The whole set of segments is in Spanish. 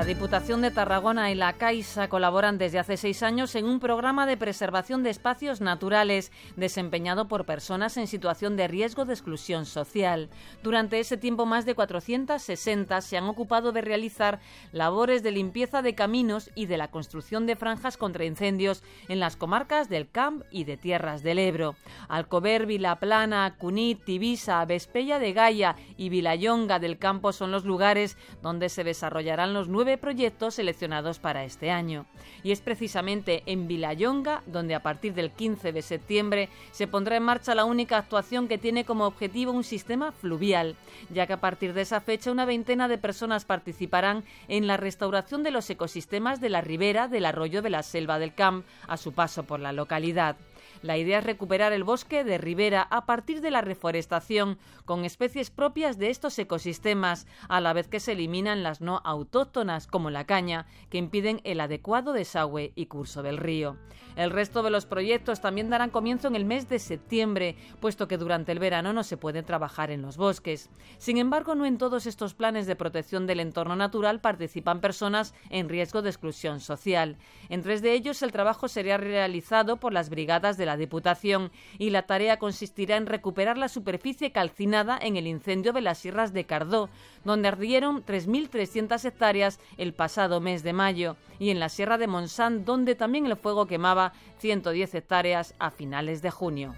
La Diputación de Tarragona y la Caixa colaboran desde hace seis años en un programa de preservación de espacios naturales desempeñado por personas en situación de riesgo de exclusión social. Durante ese tiempo, más de 460 se han ocupado de realizar labores de limpieza de caminos y de la construcción de franjas contra incendios en las comarcas del Camp y de Tierras del Ebro. Alcover, Vilaplana, Cunit, Tibisa, Vespella de Gaia y Vilayonga del Campo son los lugares donde se desarrollarán los nueve proyectos seleccionados para este año. Y es precisamente en Vilayonga donde a partir del 15 de septiembre se pondrá en marcha la única actuación que tiene como objetivo un sistema fluvial, ya que a partir de esa fecha una veintena de personas participarán en la restauración de los ecosistemas de la ribera del arroyo de la Selva del Camp a su paso por la localidad. La idea es recuperar el bosque de ribera a partir de la reforestación con especies propias de estos ecosistemas, a la vez que se eliminan las no autóctonas, como la caña, que impiden el adecuado desagüe y curso del río. El resto de los proyectos también darán comienzo en el mes de septiembre, puesto que durante el verano no se puede trabajar en los bosques. Sin embargo, no en todos estos planes de protección del entorno natural participan personas en riesgo de exclusión social. En tres de ellos el trabajo sería realizado por las brigadas de la Diputación y la tarea consistirá en recuperar la superficie calcinada en el incendio de las sierras de Cardó, donde ardieron 3.300 hectáreas el pasado mes de mayo, y en la sierra de Monsant, donde también el fuego quemaba 110 hectáreas a finales de junio.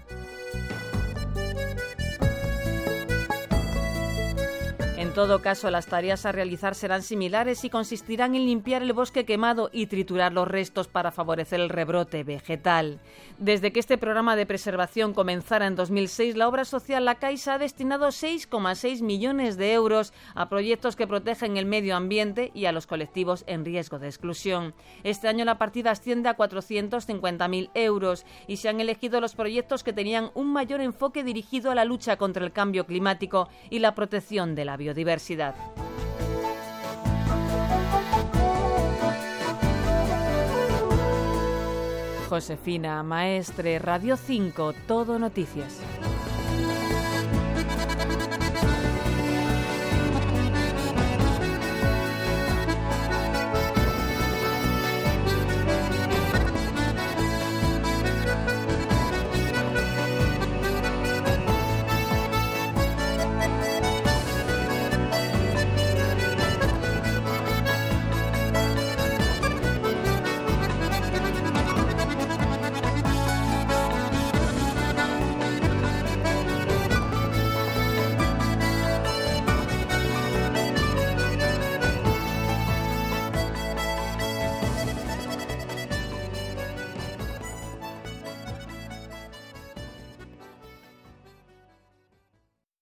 En todo caso, las tareas a realizar serán similares y consistirán en limpiar el bosque quemado y triturar los restos para favorecer el rebrote vegetal. Desde que este programa de preservación comenzara en 2006, la obra social La Caixa ha destinado 6,6 millones de euros a proyectos que protegen el medio ambiente y a los colectivos en riesgo de exclusión. Este año la partida asciende a 450.000 euros y se han elegido los proyectos que tenían un mayor enfoque dirigido a la lucha contra el cambio climático y la protección de la biodiversidad Josefina Maestre, Radio 5, Todo Noticias.